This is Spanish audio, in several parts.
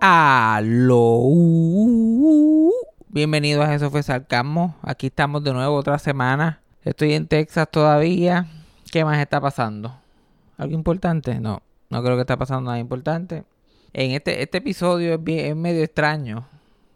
Aló. Bienvenidos a Eso fue Sarcasmo. Aquí estamos de nuevo otra semana. Estoy en Texas todavía. ¿Qué más está pasando? ¿Algo importante? No, no creo que está pasando nada importante. En este, este episodio es, bien- es medio extraño.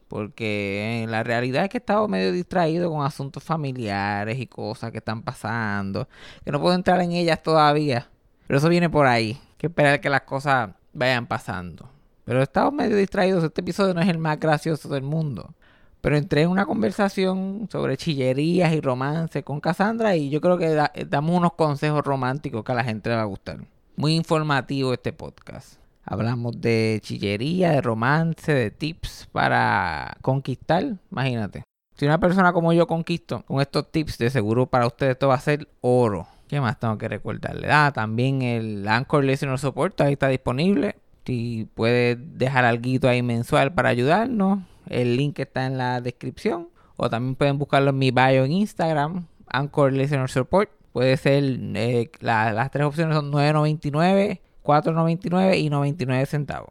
Porque la realidad es que he estado medio distraído con asuntos familiares y cosas que están pasando. Que no puedo entrar en ellas todavía. Pero eso viene por ahí. Que esperar que las cosas vayan pasando. Pero he estado medio distraído. Este episodio no es el más gracioso del mundo. Pero entré en una conversación sobre chillerías y romance con Cassandra y yo creo que da- damos unos consejos románticos que a la gente le va a gustar. Muy informativo este podcast. Hablamos de chillería, de romance, de tips para conquistar. Imagínate. Si una persona como yo conquisto con estos tips, de seguro para ustedes esto va a ser oro. ¿Qué más tengo que recordarle? Ah, también el Anchor Listener Support ahí está disponible. Si puedes dejar algo ahí mensual para ayudarnos, el link está en la descripción. O también pueden buscarlo en mi bio en Instagram, Anchor Listener Support. Puede ser, eh, la- las tres opciones son 9.99, 4.99 y 99 centavos.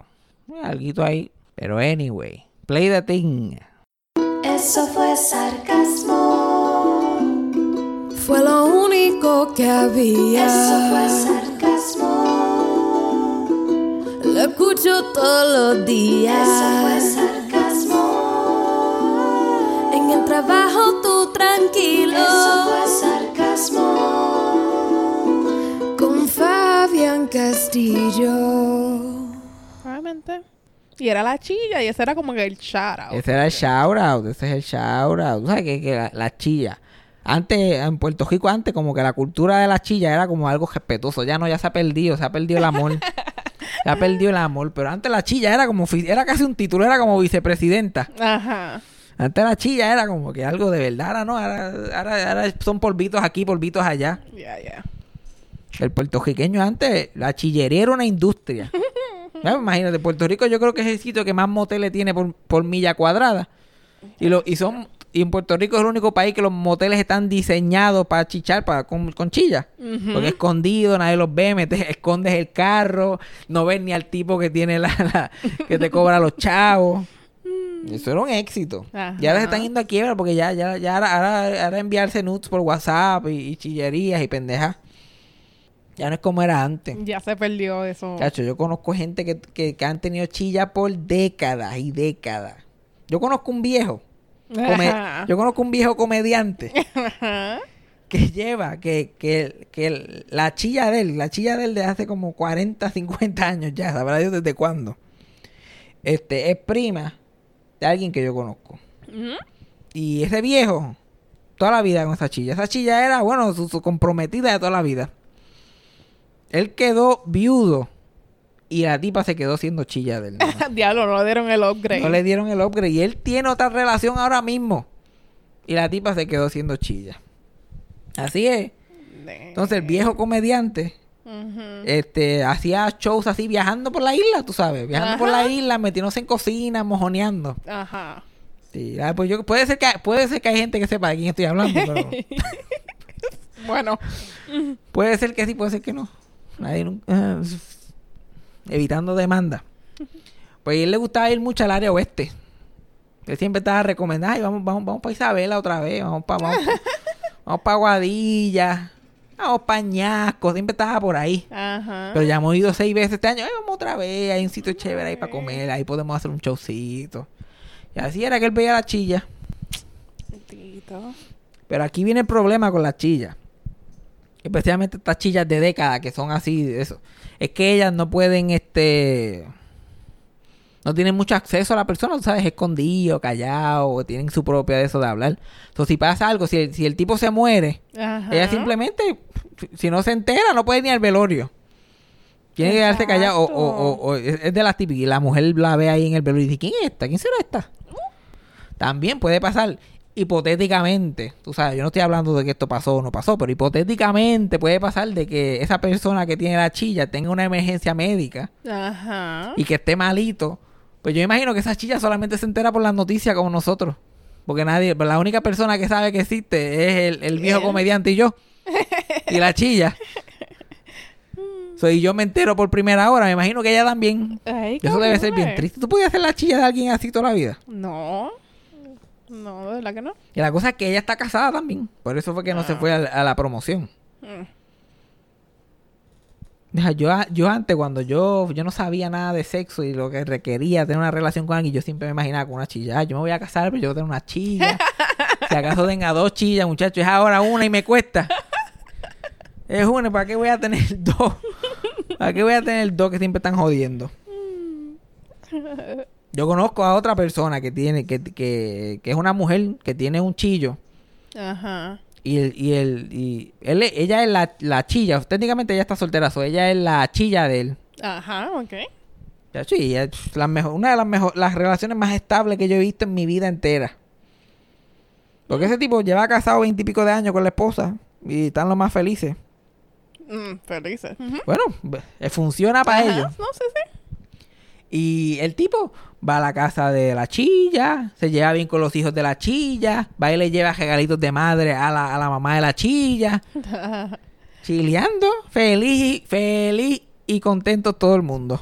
Eh, Alguito ahí. Pero anyway, play the thing. Eso fue sarcasmo. Fue lo único que había. Eso fue sarcasmo. Escucho todos los días. Eso fue sarcasmo. En el trabajo tú tranquilo. Eso fue sarcasmo. Con Fabián Castillo. Obviamente. Y era la chilla y ese era como que el shout out. Ese era el shout out, ese es el shout out. Tú sabes que, que la, la chilla. Antes, en Puerto Rico, antes, como que la cultura de la chilla era como algo respetuoso. Ya no, ya se ha perdido, se ha perdido el amor. se ha perdido el amor. Pero antes la chilla era como, era casi un título, era como vicepresidenta. Ajá. Antes la chilla era como que algo de verdad. Ahora no, ahora, ahora, ahora son polvitos aquí, polvitos allá. Ya, ya. El puertorriqueño antes, la chillería era una industria. Ya, Imagínate, Puerto Rico yo creo que es el sitio que más moteles tiene por, por milla cuadrada. Y, lo, y son y en Puerto Rico es el único país que los moteles están diseñados para chichar para, con, con chilla. Porque escondido, nadie los ve, metes, escondes el carro, no ves ni al tipo que tiene la, la- que te cobra los chavos. Eso era un éxito. Ajá. Y ahora se están yendo a quiebra porque ya, ya, ya ahora, ahora, ahora enviarse nudes por WhatsApp y, y chillerías y pendejas. Ya no es como era antes. Ya se perdió eso. Chacho, yo conozco gente que, que, que han tenido chilla por décadas y décadas. Yo conozco un viejo. Come- yo conozco un viejo comediante que lleva que, que, que la chilla de él, la chilla de él de hace como 40, 50 años ya, sabrá Dios desde cuándo. Este, es prima de alguien que yo conozco. Y ese viejo, toda la vida con esa chilla. Esa chilla era, bueno, su, su comprometida de toda la vida. Él quedó viudo y la tipa se quedó siendo chilla de él. nada más. Diablo, no le dieron el upgrade. No le dieron el upgrade. Y él tiene otra relación ahora mismo. Y la tipa se quedó siendo chilla. Así es. Entonces el viejo comediante este, hacía shows así viajando por la isla, tú sabes. Viajando por la isla, metiéndose en cocina, mojoneando. Ajá. Sí, ah, pues yo, puede, ser que, puede ser que hay gente que sepa de quién estoy hablando, pero... Bueno. Puede ser que sí, puede ser que no. Nadie nunca- eh, evitando demanda. Pues a él le gustaba ir mucho al área oeste. Él siempre estaba recomendando, "Ay, vamos, vamos, vamos para Isabela otra vez, vamos para vamos, pa- vamos pa Guadilla, vamos para Ñasco, siempre estaba por ahí. Ajá. Pero ya hemos ido seis veces este año, "Ay, vamos otra vez, hay un sitio chévere ahí para comer, ahí podemos hacer un showcito. Y así era que él veía la chilla. Tito. Pero aquí viene el problema con las chillas. Especialmente estas chillas de década que son así de eso. Es que ellas no pueden, este... No tienen mucho acceso a la persona, tú sabes, escondido, callado, tienen su propia de eso de hablar. Entonces, si pasa algo, si el, si el tipo se muere, Ajá. ella simplemente, si no se entera, no puede ni al velorio. Tiene que quedarse callado. O, o- o- o es es de las típicas. Y la mujer la ve ahí en el velorio y dice, ¿quién es esta? ¿Quién será esta? También puede pasar hipotéticamente, tú sabes, yo no estoy hablando de que esto pasó o no pasó, pero hipotéticamente puede pasar de que esa persona que tiene la chilla tenga una emergencia médica Ajá. y que esté malito. Pues yo imagino que esa chilla solamente se entera por las noticias como nosotros. Porque nadie, la única persona que sabe que existe es el, el viejo Él. comediante y yo. Y la chilla. So, y yo me entero por primera hora, me imagino que ella también. Ay, Eso debe ser bien triste. ¿Tú podías hacer la chilla de alguien así toda la vida? No. No, de verdad que no. Y la cosa es que ella está casada también. Por eso fue que no se fue a, la- a la promoción. Mm. Yo, yo antes, cuando yo, yo no sabía nada de sexo y lo que requería tener una relación con alguien, yo siempre me imaginaba con una chilla. Ah, yo me voy a casar, pero yo voy a tener una chilla. si acaso tenga dos chillas, muchachos, es ahora una y me cuesta. Es una, ¿para qué voy a tener dos? ¿Para qué voy a tener dos que siempre están jodiendo? Yo conozco a otra persona que tiene, que, que, que es una mujer que tiene un chillo. Ajá. Y, el, y, el, y él, ella es la, la chilla. Técnicamente ella está soltera. so ella es la chilla de él. Ajá, ok. Ya, sí, es la mejor, una de las mejor, las relaciones más estables que yo he visto en mi vida entera. Porque ese tipo lleva casado veintipico de años con la esposa. Y están los más felices. Mm, felices. Bueno, eh, funciona para Ajá, ellos. No sé si. Y el tipo va a la casa de la chilla, se lleva bien con los hijos de la chilla, va y le lleva regalitos de madre a la, a la mamá de la chilla. chileando, feliz, feliz y contento todo el mundo.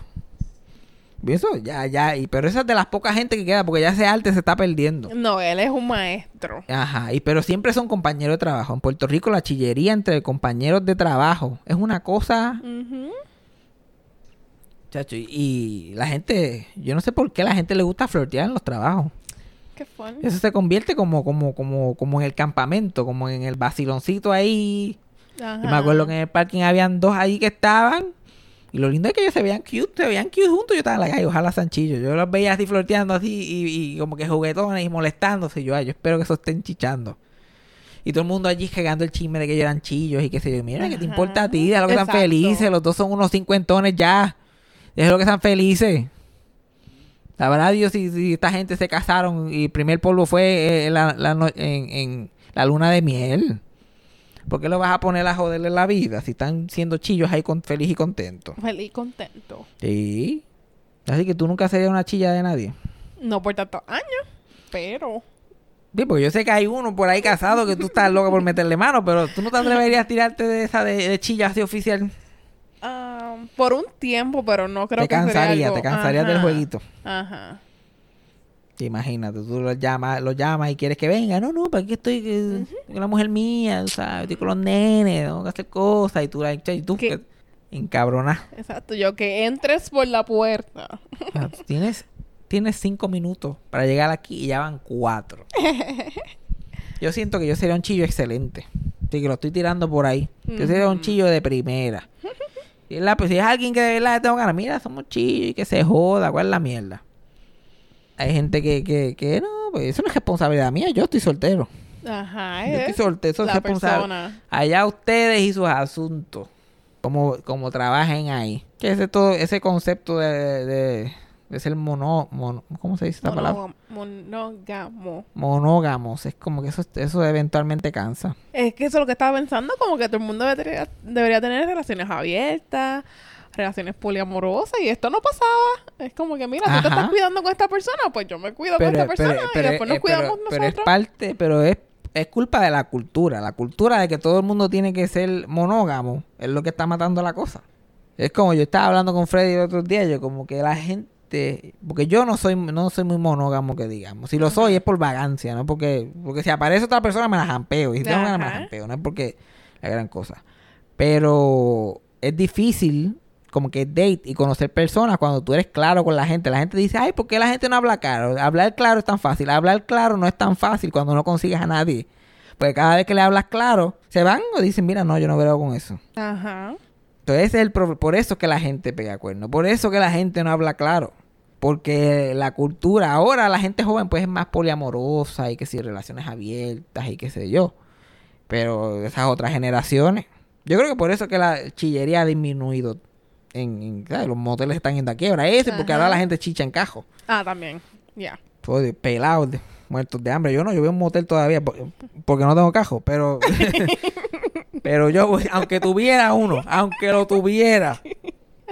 Y eso ya, ya, y, pero esa es de las pocas gente que queda, porque ya ese arte se está perdiendo. no, él es un maestro. Ajá, y pero siempre son compañeros de trabajo. En Puerto Rico la chillería entre compañeros de trabajo es una cosa. Chacho, y, la gente, yo no sé por qué la gente le gusta flirtear en los trabajos. Qué fun. Eso se convierte como, como, como, como en el campamento, como en el vaciloncito ahí, Ajá. Yo me acuerdo que en el parking habían dos ahí que estaban. Y lo lindo es que ellos se veían cute, se veían cute juntos. Yo estaba en la calle, ojalá Sanchillo. Yo los veía así flirteando así y, y como que juguetones y molestándose. Yo, ay, yo espero que eso estén chichando. Y todo el mundo allí llegando el chisme de que ellos eran chillos y qué sé yo. Mira, ¿qué te importa a ti? De lo que están felices. Los dos son unos cincuentones ya. Déjalo que están felices. Sabrá Dios si, si esta gente se casaron y el primer polvo fue eh, la- la en, en la luna de miel. ¿Por qué lo vas a poner a joderle la vida si están siendo chillos ahí con, feliz y contentos? Feliz y contento. Sí. Así que tú nunca serías una chilla de nadie. No por tantos años, pero. Sí, porque yo sé que hay uno por ahí casado que tú estás loca por meterle mano, pero tú no te atreverías a tirarte de esa de, de chilla así oficial. Por un tiempo, pero no creo te que sería cansaría, algo- te cansarías del jueguito. Ajá. Imagínate, tú lo llamas, lo llamas y quieres que venga. No, no, para aquí estoy que- con la mujer mía, ¿sabes? Estoy con los nenes, tengo que hacer cosas. Y tú, la- y tú ¿Qué? que- encabronada. Exacto. Yo que entres por la puerta. Ah, Tienes, tienes cinco minutos para llegar aquí y ya van cuatro. Yo siento que yo sería un chillo excelente. Así que lo estoy tirando por ahí. Yo sería un Ujú. chillo de primera. Si es, la- pues, si es alguien que de verdad le tengo ganas, mira, somos chillos y que se joda, ¿cuál es la mierda? Hay gente que, que, que no, pues eso no es responsabilidad mía, yo estoy soltero. Ajá. Yo estoy Es soltero, eso es responsable. Allá ustedes y sus asuntos. Como, como trabajen ahí. Que ese todo, ese concepto de, de, de ser mono, mono- ¿cómo se dice esta palabra? Monógamo- Monógamo. Monógamos. Es como que eso, eso eventualmente cansa. Es que eso es lo que estaba pensando, como que todo el mundo debería, debería tener relaciones abiertas, relaciones poliamorosas, y esto no pasaba. Es como que, mira, tú te Ajá. estás cuidando con esta persona, pues yo me cuido con esta persona, y después nos cuidamos pero es nosotros. parte, pero es, es culpa de la cultura. La cultura de que todo el mundo tiene que ser monógamo es lo que está matando la cosa. Es como yo estaba hablando con Freddy el otro día, yo como que la gente, porque yo no soy no soy muy monógamo que digamos. Si lo soy es por vagancia, no porque porque si aparece otra persona me la jampeo y si tengo ganas me la jampeo, no es porque la gran cosa. Pero es difícil como que date y conocer personas cuando tú eres claro con la gente. La gente dice, ay, ¿por qué la gente no habla claro? Hablar claro es tan fácil. Hablar claro no es tan fácil cuando no consigues a nadie. Porque cada vez que le hablas claro, se van o dicen, mira, no, yo no veo con eso. Ajá. Entonces ese es el por eso que la gente pega cuernos. Por eso que la gente no habla claro. Porque la cultura, ahora la gente joven pues es más poliamorosa y que si relaciones abiertas y qué sé yo. Pero esas otras generaciones, yo creo que por eso que la chillería ha disminuido. En, en- ¿sabes? los moteles están en la quiebra. Ese, porque ahora la gente chicha en cajo. Ah, también. Ya. De pelados, muertos de hambre. Yo no, yo veo un motel todavía por- porque no tengo cajo, pero pero yo aunque tuviera uno, aunque lo tuviera,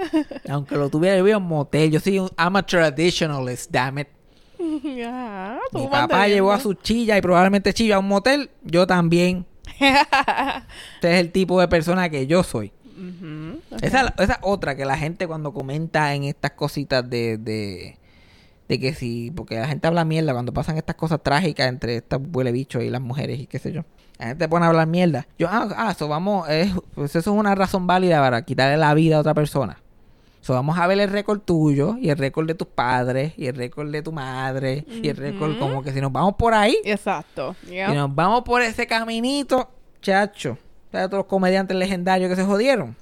aunque lo tuviera, yo veo un motel. Yo soy un I'm a traditionalist, damn it. Tú Mi papá llevó a su chilla y probablemente chilla a un motel, yo también. Este es el tipo de persona que yo soy. Esa, esa otra que la gente cuando comenta en estas cositas de, de, de que si, porque la gente habla mierda cuando pasan estas cosas trágicas entre estos huele bichos y las mujeres y qué sé yo. La gente pone a hablar mierda. Yo, ah, ah, eso vamos, es, pues eso es una razón válida para quitarle la vida a otra persona. So, vamos a ver el récord tuyo y el récord de tus padres y el récord de tu madre y el récord como que si nos vamos por ahí, Exacto. Yep. si nos vamos por ese caminito, chacho. ¿Sabes todos los comediantes legendarios que se jodieron?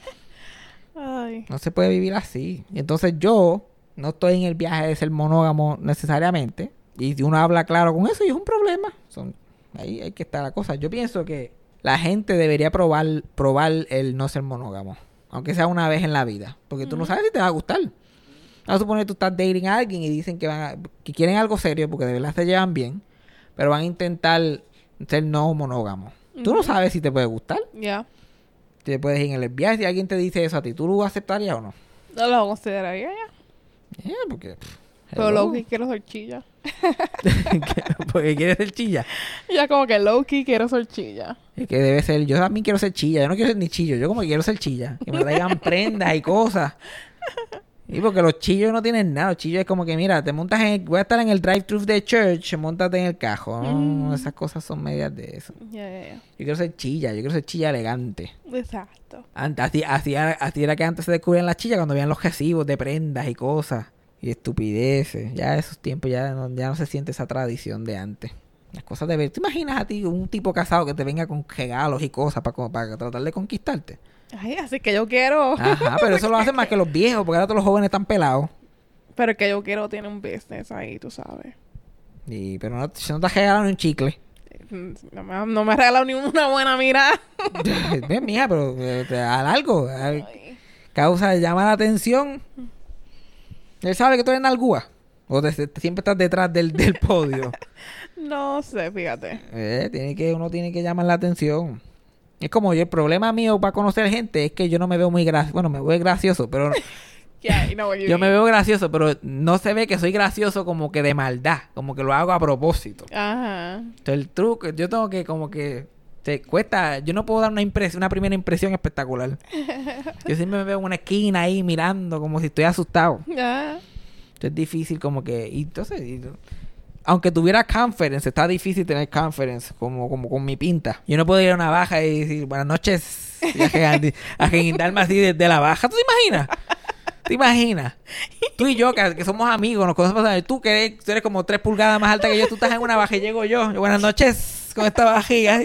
Ay. No se puede vivir así. Y entonces yo no estoy en el viaje de ser monógamo necesariamente. Y si uno habla claro con eso, y es un problema. Son, ahí hay que estar la cosa. Yo pienso que la gente debería probar, probar el no ser monógamo. Aunque sea una vez en la vida. Porque tú no sabes si te va a gustar. Vamos a suponer que tú estás dating a alguien y dicen que, van a- que quieren algo serio porque de verdad se llevan bien. Pero van a intentar ser no monógamos. Tú no sabes si te puede gustar. Ya. Te puedes ir en el viaje. Si alguien te dice eso a ti, ¿tú lo aceptarías o no? No lo consideraría ya. Eh, porque. pff, Pero hello. low-key quiero ser chilla. porque quieres ser chilla. Ya como que low-key quiero ser chilla. Es que debe ser. Yo también quiero ser chilla. Yo no quiero ser ni chillo. Yo como que quiero ser chilla. Que me traigan prendas y cosas. Y porque los chillos no tienen nada. Los chillos es como que, mira, te montas en. Voy a estar en el drive-thru de church. Montate en el cajo. Mm. esas cosas son medias de eso. Yo quiero ser chilla. Yo quiero ser chilla elegante. Exacto. Antes, así, así, era- así era que antes se descubrían las chillas cuando veían los recibos de prendas y cosas. Y estupideces. Ya esos tiempos ya no, ya no se siente esa tradición de antes. Las cosas de ver. ¿Te imaginas a ti un tipo casado que te venga con regalos y cosas para, para tratar de conquistarte? Ay, así que yo quiero. Ajá, pero eso lo hacen más que los viejos, porque ahora todos los jóvenes están pelados. Pero el que yo quiero tiene un business ahí, tú sabes. Y, pero no, si no te regalan un chicle. No me, no me ha regalado ni una buena mirada. Ven, mija, pero eh, te algo. al- Causa, llama la atención. Él sabe que tú eres nalgúa. O te- te- siempre estás detrás del, del podio. No sé, fíjate. Eh, tiene que, uno tiene que llamar la atención. Es como yo, el problema mío para conocer gente es que yo no me veo muy gracioso. Bueno, me veo gracioso, pero Yeah, yo me veo gracioso, pero no se ve que soy gracioso como que de maldad, como que lo hago a propósito. Ajá. Entonces, el truco, yo tengo que como que te cuesta, yo no puedo dar una impresión, una primera impresión espectacular. Yo siempre me veo en una esquina ahí mirando como si estoy asustado. Ya. Entonces, es difícil como que y entonces y- aunque tuviera conference, está difícil tener conference como, como con mi pinta. Yo no puedo ir a una baja y decir buenas noches y a reguindarme así desde la baja. ¿Tú te imaginas? ¿Te imaginas? Tú y yo, que, que somos amigos, nos conocemos, tú que eres, tú eres como tres pulgadas más alta que yo, tú estás en una baja y llego yo. Yo, buenas noches con esta bajiga.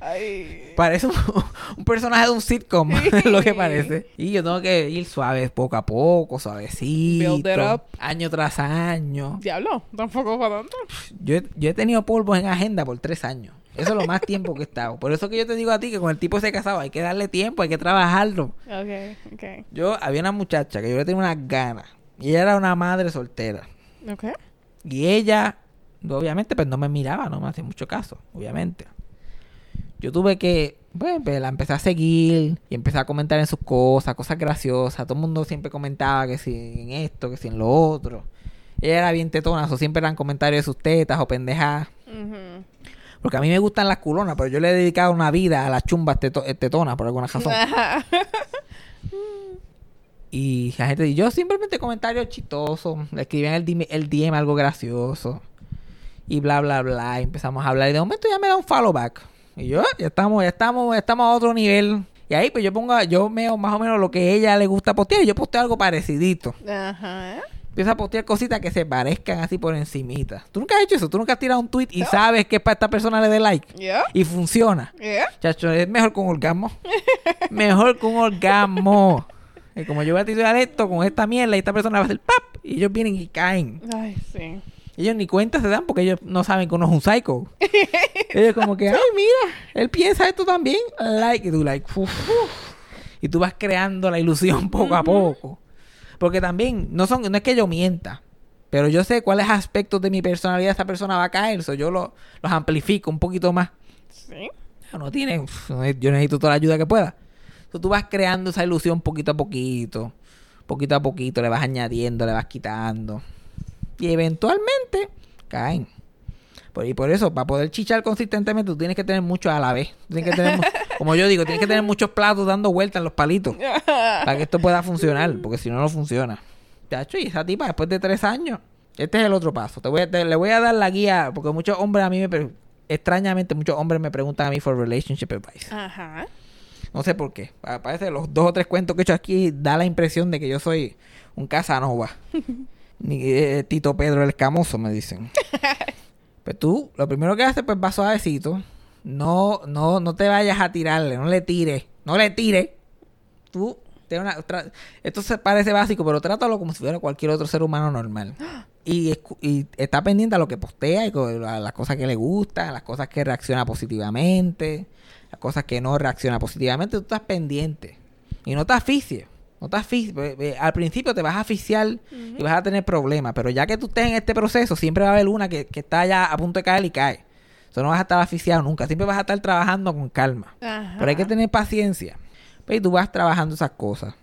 Ay. Parece un, un personaje de un sitcom, lo que parece. Y yo tengo que ir suave, poco a poco, suavecito. Build it up. Año tras año. Diablo, tampoco para tanto. Yo, yo he tenido polvos en agenda por tres años. Eso es lo más tiempo que he estado. Por eso que yo te digo a ti que con el tipo ese casado hay que darle tiempo, hay que trabajarlo. Ok, ok. Yo había una muchacha que yo le tenía unas ganas. Y ella era una madre soltera. Ok. Y ella, obviamente, pues no me miraba, no me hacía mucho caso, obviamente. Yo tuve que, pues, pues, la empecé a seguir y empecé a comentar en sus cosas, cosas graciosas. Todo el mundo siempre comentaba que si en esto, que si en lo otro. Ella era bien tetona, o siempre eran comentarios de sus tetas o pendejadas. Porque a mí me gustan las culonas, pero yo le he dedicado una vida a las chumbas teto- eh, tetonas por alguna razón. Y la gente, yo simplemente comentarios chistosos, le escribían el DM, el DM algo gracioso. Y bla, bla, bla. Y empezamos a hablar. Y de momento ya me da un follow back. Y yo, "Ah, ya estamos, ya estamos, ya estamos a otro nivel. Y ahí pues yo pongo, yo veo más o menos lo que a ella le gusta postear. Y yo posteo algo parecidito. Ajá. Empiezo a postear cositas que se parezcan así por encimita. ¿Tú nunca has hecho eso? ¿Tú nunca has tirado un tweet y sabes que para esta persona le dé like? Yeah. Y funciona. Yeah. Chacho, es mejor con orgasmo. mejor con orgasmo. Y como yo voy a tirar esto con esta mierda y esta persona va a hacer pap. Y ellos vienen y caen. Ay, sí. Ellos ni cuenta se dan porque ellos no saben que uno es un psycho. ellos como que, ay, mira, él piensa esto también. Like. Y tú like, uf, uf. Y tú vas creando la ilusión poco a poco. Porque también, no son, no es que yo mienta. Pero yo sé cuáles aspectos de mi personalidad esa persona va a caer. So yo lo- los amplifico un poquito más. Sí. No tiene, uf, yo necesito toda la ayuda que pueda. So, tú vas creando esa ilusión poquito a poquito, poquito a poquito, le vas añadiendo, le vas quitando. Y eventualmente caen. Por, y por eso, para poder chichar consistentemente, tú tienes que tener mucho a la vez. Tienes que tener Como yo digo, tienes que tener muchos platos dando vueltas en los palitos para que esto pueda funcionar, porque si no, no funciona. Chacho, y esa tipa, después de tres años, este es el otro paso. Te voy a- te- le voy a dar la guía, porque muchos hombres a mí me... Extrañamente, muchos hombres me preguntan a mí for relationship advice. Ajá. No sé por qué. Pa- Parece que los dos o tres cuentos que he hecho aquí da la impresión de que yo soy un Casanova. Ni eh, Tito Pedro el Escamoso, me dicen. pues tú, lo primero que haces, pues va suavecito. No, no, no te vayas a tirarle, no le tires, no le tires. Tú, una, esto se parece básico, pero trátalo como si fuera cualquier otro ser humano normal. Y, y está pendiente a lo que postea y a las cosas que le gustan, a las cosas que reacciona positivamente, las cosas que no reacciona positivamente. Tú estás pendiente. Y no te asfixies. No te. Ve- ve, Al principio te vas a asfixiar y vas a tener problemas. Pero ya que tú estés en este proceso, siempre va a haber una que, que está ya a punto de caer y cae. Eso no vas a estar asfixiado nunca. Siempre vas a estar trabajando con calma. Ajá. Pero hay que tener paciencia. Pues, y tú vas trabajando esas cosas.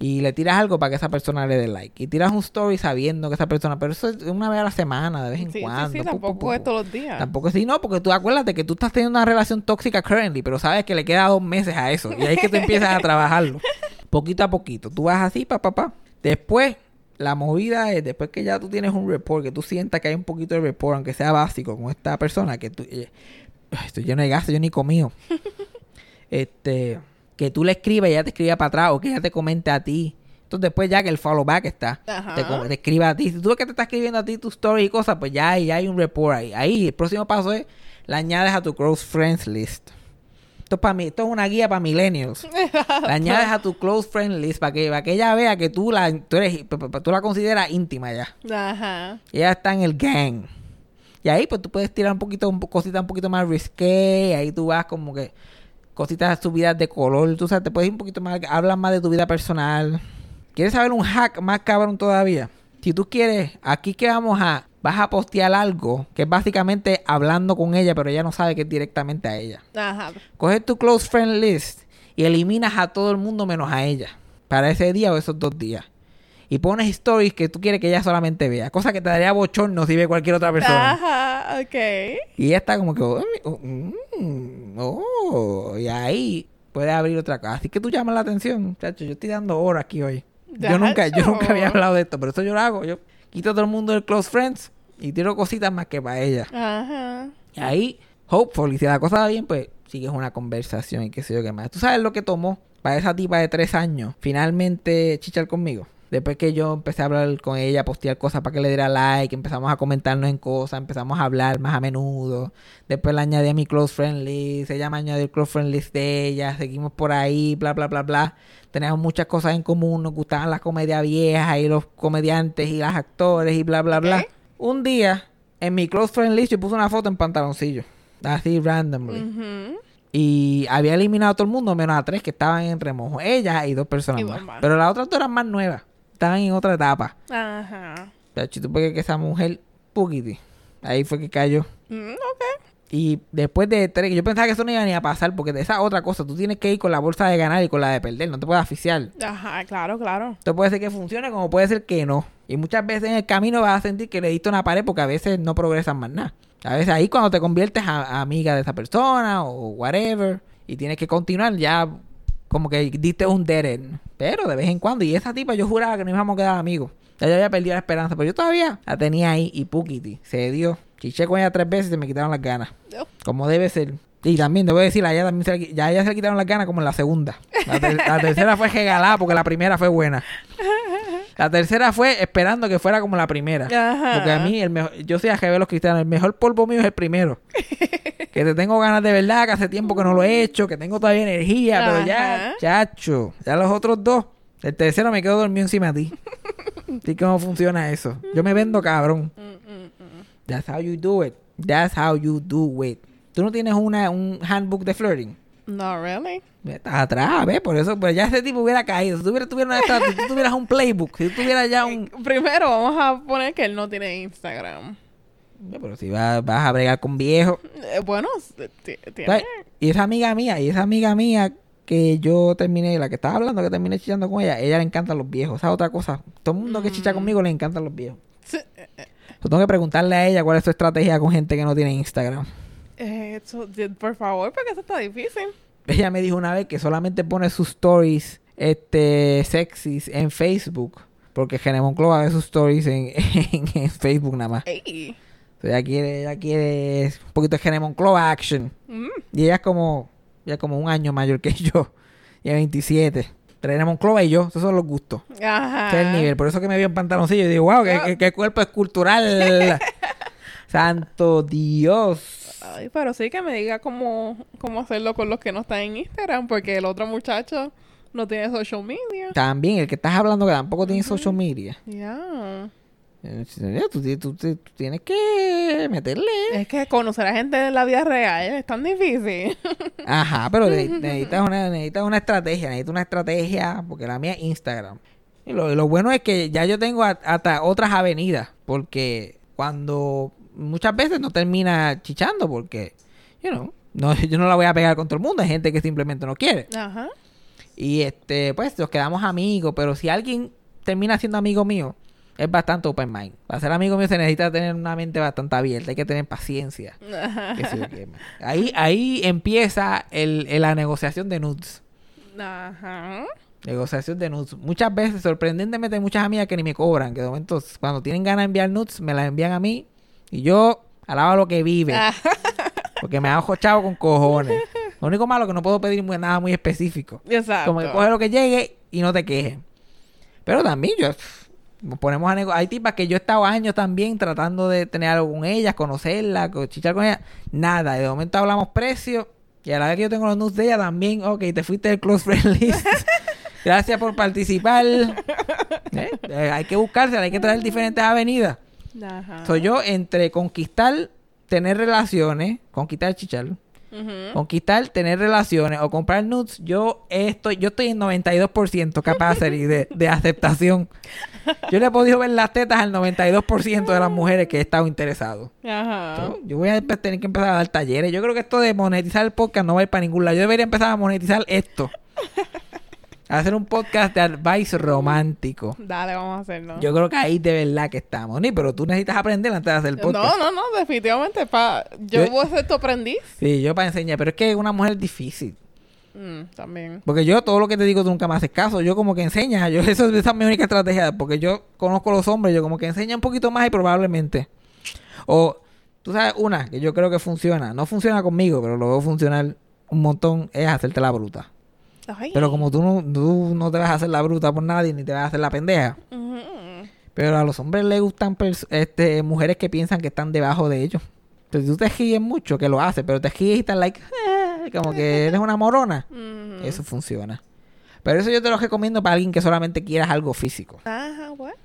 Y le tiras algo para que esa persona le dé like. Y tiras un story sabiendo que esa persona... Pero eso es una vez a la semana, de vez en Sí, sí, cuando. sí, pu, pu, tampoco pu, es todos los días. Tampoco así, no, porque tú acuérdate que tú estás teniendo una relación tóxica currently, pero sabes que le queda dos meses a eso. Y ahí es que tú empiezas a trabajarlo. Poquito a poquito. Tú vas así, pa, pa, pa. Después, la movida es, después que ya tú tienes un report, que tú sientas que hay un poquito de report, aunque sea básico, con esta persona, que tú... eh, estoy lleno de gases, yo ni comí. este... Que tú le escribas y ella te escriba para atrás, o que ella te comente a ti. Entonces después ya que el follow back está, Ajá. te, te escriba a ti. Si tú ves que te está escribiendo a ti tu story y cosas, pues ya, hay- ya hay un report ahí. Ahí el próximo paso es, la añades a tu close friends list. Esto es para mí, esto es una guía para millennials. la añades a tu close friends list para que, para que ella vea que tú la, tú eres, tú la consideras íntima ya. Ajá. Ella está en el gang. Y ahí pues tú puedes tirar un poquito, un cositas un poquito más risqué. Ahí tú vas como que cositas subidas de color. Tú sabes, te puedes ir un poquito más, hablas más de tu vida personal. ¿Quieres saber un hack más cabrón todavía? Si tú quieres, aquí que vamos a, vas a postear algo que es básicamente hablando con ella, pero ella no sabe que es directamente a ella. Ajá. Coges tu close friend list y eliminas a todo el mundo menos a ella. Para ese día o esos dos días. Y pones stories que tú quieres que ella solamente vea. Cosa que te daría bochorno si ve cualquier otra persona. Ajá. Ok. Y ella está como que... "Oh, oh, mm, oh", y ahí puede abrir otra cosa. Así que tú llamas la atención. Chacho, yo estoy dando oro aquí hoy. Yo nunca, yo nunca había hablado de esto, pero eso yo lo hago. Yo quito a todo el mundo del close friends y tiro cositas más que para ella. Ajá. Y ahí, hopefully, si la cosa va bien, pues sigues una conversación y qué sé yo qué más. ¿Tú sabes lo que tomó para esa tipa de tres años finalmente chichar conmigo? Después que yo empecé a hablar con ella, postear cosas para que le diera like, empezamos a comentarnos en cosas, empezamos a hablar más a menudo. Después la añadí a mi close friend list, ella me añadió el close friend list de ella, seguimos por ahí, bla, bla, bla, bla. Teníamos muchas cosas en común, nos gustaban las comedias viejas y los comediantes y los actores y bla, bla, bla. Ok. Un día, en mi close friend list, yo puse una foto en pantaloncillo. Así randomly. Ujú. Y había eliminado a todo el mundo, menos a tres que estaban en remojo. Ella y dos personas Y más. Pero las otras dos eran más nuevas. Estaban en otra etapa. Ajá. Puedes que esa mujer, poquiti. Ahí fue que cayó. Mm, ok. Y después de tres, yo pensaba que eso no iba ni a pasar, porque de esa otra cosa, tú tienes que ir con la bolsa de ganar y con la de perder, no te puedes asfixiar. Ajá, claro, claro. Esto puede ser que funcione como puede ser que no. Y muchas veces en el camino vas a sentir que le diste una pared porque a veces no progresas más nada. A veces ahí cuando te conviertes a, a amiga de esa persona o whatever y tienes que continuar ya como que diste un dead. Pero de vez en cuando. Y esa tipa yo juraba que no íbamos a quedar amigos. Ya yo había perdido la esperanza. Pero yo todavía la tenía ahí y Pukiti se dio. Chiché con ella tres veces y se me quitaron las ganas. Como debe ser. Y también, debo decir, a ella también se le, ya a ella se le quitaron las ganas como en la segunda. La, ter- la tercera fue regalada porque la primera fue buena. La tercera fue esperando que fuera como la primera. Ajá. Porque a mí, el mejor, yo soy a de los cristianos, el mejor polvo mío es el primero. que te tengo ganas de verdad, que hace tiempo que no lo he hecho, que tengo todavía energía, pero ya, chacho, ya los otros dos. El tercero me quedo dormido encima de ti. Así cómo funciona eso. Yo me vendo cabrón. Mm, mm, mm. That's how you do it. That's how you do it. Tú no tienes una, un handbook de flirting. No, really. Estás atrás, ¿ves? Por eso, pues ya ese tipo hubiera caído. Si tú tuvieras, una- si tú tuvieras un playbook, si tú tuvieras ya un... Primero vamos a poner que él no tiene Instagram. Pero si vas, vas a bregar con viejos. Eh, bueno, tiene. ¿sabes? Y esa amiga mía, y esa amiga mía que yo terminé, la que estaba hablando, que terminé chichando con ella, ella le encantan los viejos. Esa es otra cosa. Todo el mundo que chicha conmigo le encantan los viejos. Sí, eh, eh, Yo tengo que preguntarle a ella cuál es su estrategia con gente que no tiene Instagram. Eso, por favor, porque eso está difícil. ella me dijo una vez que solamente pone sus stories este sexys en Facebook. Porque Gene Monclova ve sus stories en, en, en Facebook nada más. Ey. O sea, ella quiere, ella quiere un poquito de Gene Monclova action. Mm. Y ella es como, ella es como un año mayor que yo. Y es 27. Pero Gene Monclova y yo, esos son los gustos. Ajá. Ese es el nivel. Por eso que me vio en pantaloncillo y digo, wow, qué, qué- qué cuerpo escultural. Santo Dios. Ay, pero sí que me diga cómo, cómo hacerlo con los que no están en Instagram, porque el otro muchacho no tiene social media. También, el que estás hablando que tampoco tiene social media. Ya. Eh, Tú, tú- tú- tú tienes que meterle. Es que conocer a gente en la vida real es tan difícil. Ajá, pero ne- necesitas una, necesitas una estrategia, necesitas una estrategia, porque la mía es Instagram. Y lo, lo bueno es que ya yo tengo a- hasta otras avenidas, porque cuando muchas veces no termina chichando, porque, you know, no, yo no la voy a pegar con todo el mundo, hay gente que simplemente no quiere. Ajá. Y este, pues nos quedamos amigos, pero si alguien termina siendo amigo mío, es bastante open mind. Para ser amigo mío se necesita tener una mente bastante abierta, hay que tener paciencia. Ahí, ahí empieza el, el- la negociación de nudes. Ajá. Negociación de nudes. Muchas veces, sorprendentemente, hay muchas amigas que ni me cobran. Que de momento, cuando tienen ganas de enviar nudes, me las envían a mí. Y yo alabo lo que vive. Ah. Porque me hago chavo con cojones. Lo único malo es que no puedo pedir nada muy específico. Exacto. Como que coge lo que llegue y no te quejes. Pero también yo nos ponemos a negociar. Hay tipas que yo he estado años también tratando de tener algo con ellas, conocerla, co- chichar con ellas. Nada. De momento hablamos precio. Y a la vez que yo tengo los nudes de ella también, ok, te fuiste del close friend list. Gracias por participar. ¿Eh? Eh, hay que buscarse, hay que traer diferentes avenidas. Ajá. Soy yo entre conquistar, tener relaciones, conquistar chichar, Ujú. conquistar, tener relaciones o comprar nudes, yo estoy, yo estoy en 92% capacity de, de aceptación. Yo le he podido ver las tetas al 92% de las mujeres que he estado interesado. Ajá. Yo- Yo voy a tener que empezar a dar talleres. Yo creo que esto de monetizar el podcast no va a ir para ningún lado. Yo debería empezar a monetizar esto. Hacer un podcast de advice romántico. Dale, vamos a hacerlo. Yo creo que ahí de verdad que estamos. Ni, pero tú necesitas aprender antes de hacer el podcast. No, no, no, definitivamente. Pa... Yo Yo- voy a ser tu aprendiz. Sí, yo para enseñar. Pero es que una mujer es difícil. Mm, también. Porque yo todo lo que te digo tú nunca me haces caso. Yo como que enseña. Yo, eso, esa es mi única estrategia. Porque yo conozco a los hombres. Yo como que enseña un poquito más y probablemente. O, tú sabes, una que yo creo que funciona. No funciona conmigo, pero lo veo funcionar un montón. Es hacerte la bruta. Ay. Pero como tú no, tú no te vas a hacer la bruta por nadie, ni te vas a hacer la pendeja. Pero a los hombres les gustan este, mujeres que piensan que están debajo de ellos. Entonces tú te ríes mucho, que lo haces, pero te ríes y estás like, "Ah", como que eres una morona. Eso funciona. Pero eso yo te lo recomiendo para alguien que solamente quieras algo físico. Ajá, bueno.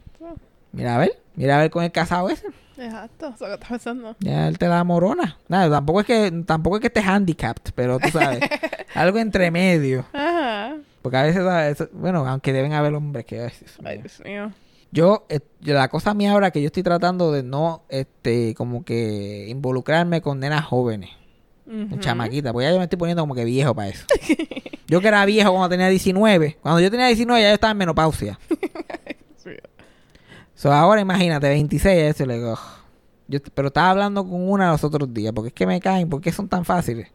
Mira a ver, mira a ver con el casado ese. Exacto, eso que estás pensando. Ya él te da morona. Nada, tampoco es que, tampoco es que estés handicapped, pero tú sabes, algo entre medio. Ajá. Porque a veces, a veces- bueno, aunque deben haber hombres que ay, Dios Ay. Dios mío. Yo, eh, la cosa mía ahora que yo estoy tratando de no, este, como que involucrarme con nenas jóvenes, Ujú. con chamaquitas, porque ya yo me estoy poniendo como que viejo para eso. yo que era viejo cuando tenía 19, cuando yo tenía 19 ya yo estaba en menopausia. So, ahora imagínate, 26, eso le digo, yo, pero estaba hablando con una los otros días, porque es que me caen, porque son tan fáciles.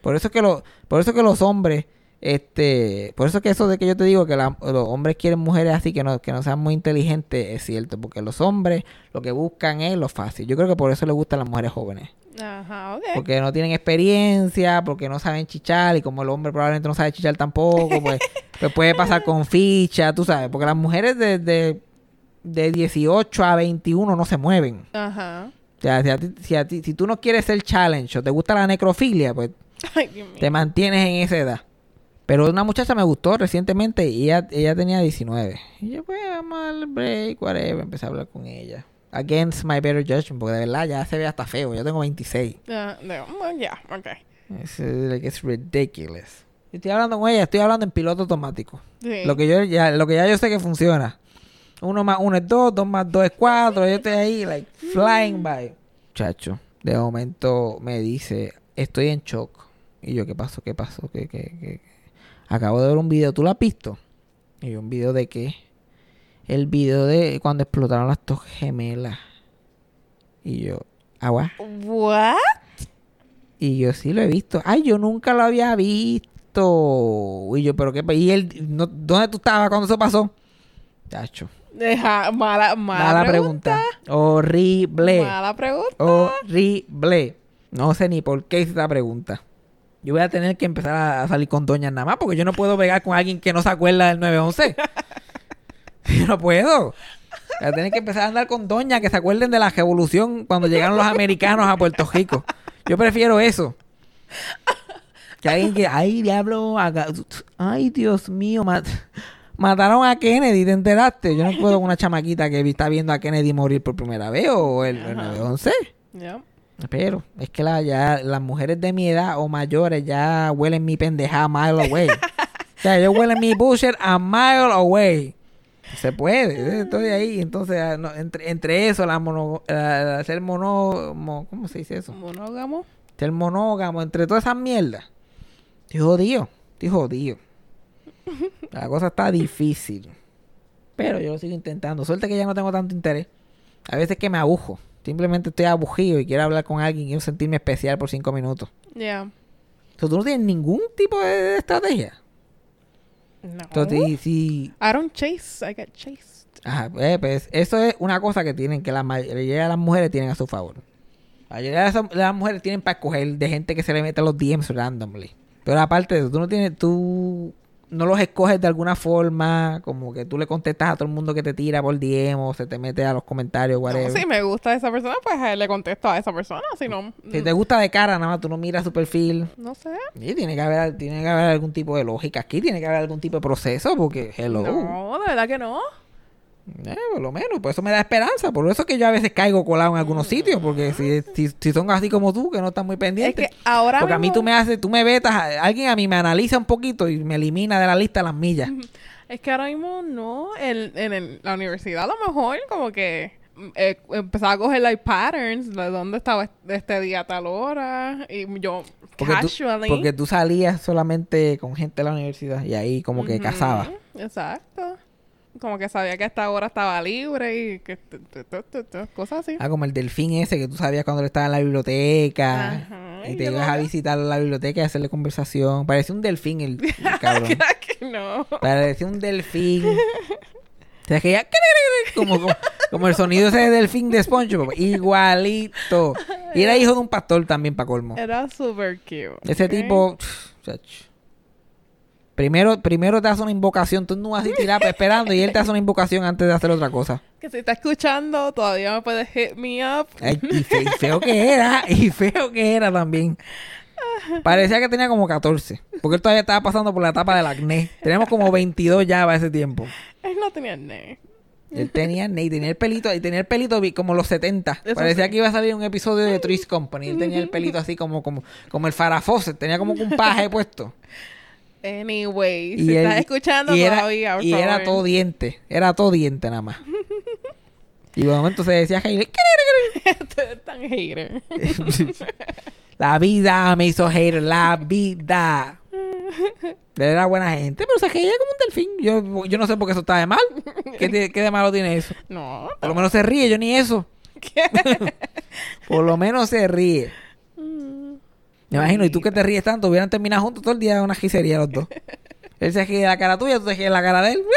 Por eso es que lo, por eso es que los hombres, este, por eso es que eso de que yo te digo que la- los hombres quieren mujeres así que no, que no sean muy inteligentes, es cierto, porque los hombres lo que buscan es lo fácil. Yo creo que por eso les gustan las mujeres jóvenes. Ajá, ok. Porque no tienen experiencia, porque no saben chichar, y como el hombre probablemente no sabe chichar tampoco, pues, pues puede pasar con ficha, tú sabes, porque las mujeres de, de, de 18 a 21 no se mueven. Ajá. O sea, si, a ti- si, a ti- si tú no quieres ser challenge o te gusta la necrofilia, pues Ay, Dios mío. te mantienes en esa edad. Pero una muchacha me gustó recientemente y ella, ella tenía 19. Y yo, pues, vamos a darle break, whatever. Empecé a hablar con ella. Against my better judgment, porque de verdad ya se ve hasta feo. Yo tengo 26. Ya, de- bueno, ya, ok. Es, eh, like, it's ridiculous. Estoy hablando con ella, estoy hablando en piloto automático. Sí. Lo que yo ya, lo que ya yo sé que funciona. Uno más uno es dos, dos más dos es cuatro. Yo estoy ahí, like, flying by. Chacho, de momento me dice, estoy en shock. Y yo, ¿qué pasó? ¿Qué pasó? ¿Qué, qué, qué? Acabo de ver un video, ¿tú lo has visto? Y yo, ¿un video de qué? El video de cuando explotaron las dos gemelas. Y yo, agua. What? Y yo sí lo he visto. Ay, yo nunca lo había visto. Y yo, pero qué... ¿Y él, no- dónde tú estabas cuando eso pasó? Chacho. Deja, mala, mala, Mala pregunta. pregunta. Horrible. Mala pregunta. Horrible. No sé ni por qué hice esta pregunta. Yo voy a tener que empezar a, salir con doñas nada más porque yo no puedo pegar con alguien que no se acuerda del 911. yo no puedo. Voy a tener que empezar a andar con doñas que se acuerden de la revolución cuando llegaron los americanos a Puerto Rico. Yo prefiero eso. Que alguien que, ay, diablo, haga- ay, Dios mío, mat- mataron a Kennedy, ¿te enteraste? Yo no puedo con una chamaquita que está viendo a Kennedy morir por primera vez o el, el 911. Ya. Pero es que la, ya, las mujeres de mi edad o mayores ya huelen mi pendeja a mile away. o sea, ellos huelen mi bullshit a mile away. Se puede, estoy ahí. Entonces, ah, no, entre, entre eso, la mono, la- ser mono, mo- ¿cómo se dice eso? Monógamo. Ser monógamo, entre todas esas mierdas. Estoy jodido, estoy jodido. La cosa está difícil. Pero yo lo sigo intentando. Suerte que ya no tengo tanto interés. A veces que me abujo. Simplemente estoy abujido y quiero hablar con alguien y quiero sentirme especial por cinco minutos. Ya. Sea, tú no tienes ningún tipo de estrategia. No. Entonces, si, I don't chase, I get chased. Ajá, eh, pues eso es una cosa que tienen que la mayoría de las mujeres tienen a su favor. La mayoría de las, mujeres tienen para escoger de gente que se le mete los DMs randomly. Pero aparte de eso, tú no tienes, tú no los escoges de alguna forma, como que tú le contestas a todo el mundo que te tira por DM o se te mete a los comentarios, whatever. No, si me gusta esa persona, pues eh, le contesto a esa persona. Si no, Si te gusta de cara, nada más tú no miras su perfil. no sé. Sí, tiene que haber, tiene que haber algún tipo de lógica aquí, tiene que haber algún tipo de proceso, porque hello. No, de verdad que no. Eh, por lo menos, por eso me da esperanza. Por eso que yo a veces caigo colado en algunos sitios, porque si, si, si son así como tú, que no están muy Es pendientes. que ahora porque a mí tú me haces, tú me vetas, alguien a mí me analiza un poquito y me elimina de la lista las millas. Es que ahora mismo no. En, en el- la universidad a lo mejor como que mm, eh, empezaba a coger like patterns de dónde estaba este- día a tal hora. Y yo Porque tú, casually. porque tú salías solamente con gente de la universidad y ahí como que Ujú, cazaba. Exacto. Como que sabía que a esta hora estaba libre y que cosas así. Ah, como el delfín ese que tú sabías cuando él estaba en la biblioteca. Ajá, y te ibas a visitar a la biblioteca y hacerle conversación. Parecía un delfín el, el cabrón. que no. Parecía un delfín. O sea, que ya... Como, como, como el sonido ese de delfín de SpongeBob. Igualito. Y era hijo de un pastor también, para colmo. Era super cute. Ese tipo... chach. Primero, primero te hace una invocación. Tú no vas a tirar esperando y él te hace una invocación antes de hacer otra cosa. Que si está escuchando, todavía me puedes hit me up. Ay, y, fe- y feo que era. Y feo que era también. Parecía que tenía como 14. Porque él todavía estaba pasando por la etapa del acné. Tenemos como 22 ya para ese tiempo. Él no tenía ne. Él tenía acné y tenía el pelito, y tenía el pelito como los 70. Eso Parecía sí. que iba a salir un episodio de Three's Company. Él tenía el pelito así como, como, como el Fawcett. Tenía como un paje puesto. Anyway, Y si él- estás escuchando y era, todavía, por y era todo diente. Era todo diente nada más. Y de momento se decía Hailey, Tú eres tan hater. La vida me hizo hater, la vida. Era buena gente, pero se reía como un delfín. Yo, yo no sé por qué eso está de mal. ¿Qué, qué de malo tiene eso? No. Por lo menos se ríe, yo ni eso. Por lo menos se ríe. Me imagino, y tú que te ríes tanto, hubieran terminado juntos todo el día en una gisería los dos. Él se de la cara tuya, tú te de la cara de él.